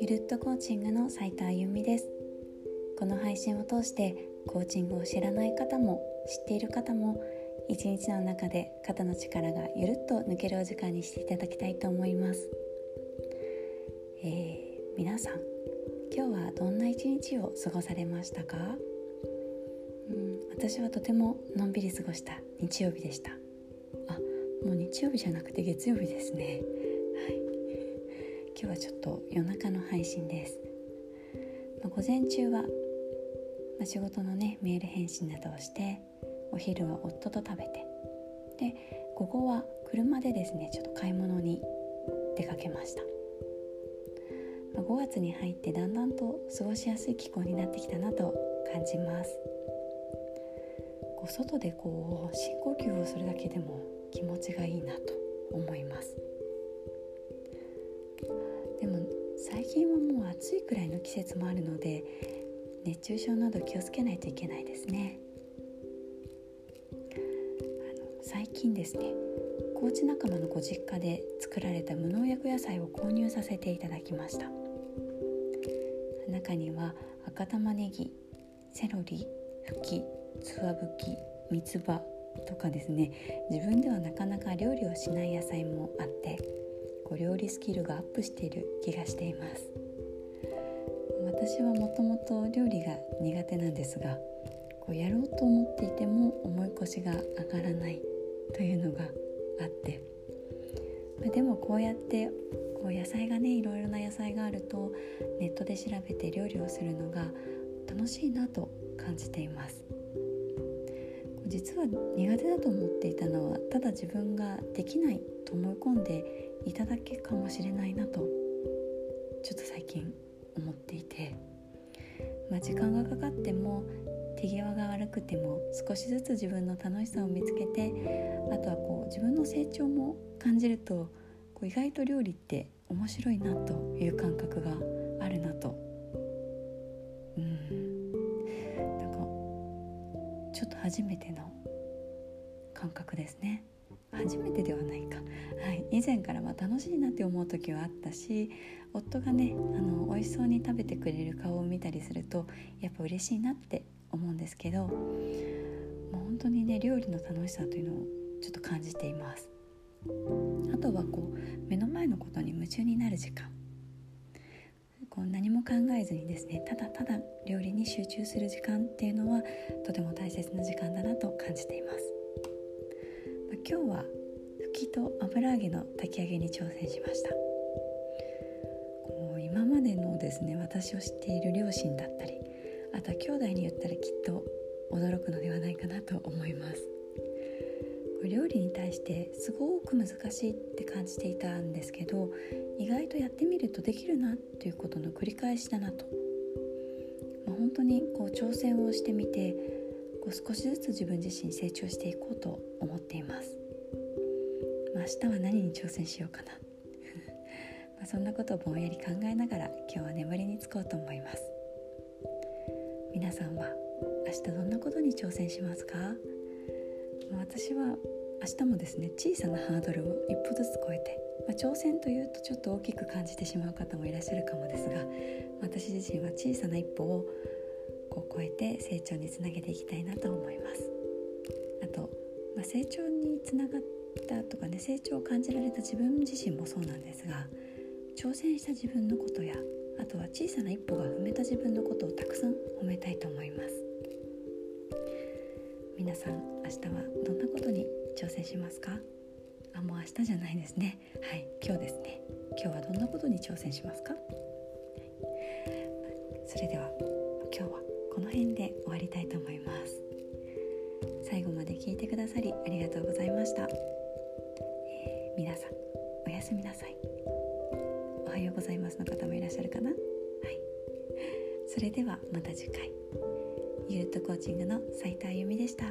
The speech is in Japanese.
ゆるっとコーチングの斉藤あゆみです。この配信を通してコーチングを知らない方も知っている方も一日の中で肩の力がゆるっと抜けるお時間にしていただきたいと思います、えー、皆さん今日はどんな一日を過ごされましたか、うん、私はとてものんびり過ごした日曜日でした。もう日曜日じゃなくて月曜日ですね。今日はちょっと夜中の配信です、まあ、午前中は、まあ、仕事のねメール返信などをしてお昼は夫と食べて。で午後は車でですねちょっと買い物に出かけました、まあ、5月に入ってだんだんと過ごしやすい気候になってきたなと感じます。こう外でこう深呼吸をするだけでも気持ちがいいなと思います。でも最近はもう暑いくらいの季節もあるので熱中症など気をつけないといけないですね。最近ですねコーチ仲間のご実家で作られた無農薬野菜を購入させていただきました。中には赤玉ねぎセロリふきつわぶき三つ葉とかですね。自分ではなかなか料理をしない野菜もあってお料理スキルがアップしている気がしています。私はもともと料理が苦手なんですがこうやろうと思っていても重い腰が上がらないというのがあって、まあ、でもこうやってこう野菜がねいろいろな野菜があるとネットで調べて料理をするのが楽しいなと感じています。実は苦手だと思っていたのはただ自分ができないと思い込んでいただけかもしれないなとちょっと最近思っていて、まあ、時間がかかっても手際が悪くても少しずつ自分の楽しさを見つけてあとはこう自分の成長も感じるとこう意外と料理って面白いなという感覚があるなとちょっと初めての感覚ですね。初めてではないか、はい、以前からまあ楽しいなって思う時はあったし夫がねあの美味しそうに食べてくれる顔を見たりするとやっぱ嬉しいなって思うんですけどもう本当にね料理の楽しさというのをちょっと感じています。あとはこう目の前のことに夢中になる時間。こう何も考えずにですねただただ料理に集中する時間っていうのはとても大切な時間だなと感じています。ま今日はふきと油揚げの炊き上げに挑戦しました。こう今までのですね私を知っている両親だったりあとは兄弟に言ったらきっと理に対してすごく難しいって感じていたんですけど意外とやってみるとできるなっていうことの繰り返しだなと、まあ、本当にこう挑戦をしてみてこう少しずつ自分自身成長していこうと思っています、まあ、明日は何に挑戦しようかな。まそんなことをぼんやり考えながら今日は眠りにつこうと思います。皆さんは明日どんなことに挑戦しますか？私は明日もですね小さなハードルを一歩ずつ超えて、まあ、挑戦というとちょっと大きく感じてしまう方もいらっしゃるかもですが私自身は小さな一歩をこう超えて成長につなげていきたいなと思います。あと、まあ、成長につながったとかね成長を感じられた自分自身もそうなんですが挑戦した自分のことやあとは小さな一歩が踏めた自分のことをたくさん褒めたいと思います。皆さん明日はどんなことに挑戦しますか？あもう明日じゃないですね。はい今日ですね。今日はどんなことに挑戦しますか？それでは今日はこの辺で終わりたいと思います。最後まで聞いてくださりありがとうございました、えー、皆さんおやすみなさい。おはようございますの方もいらっしゃるかな？はい。それではまた次回。ゆるっとコーチングの斉藤由美でした。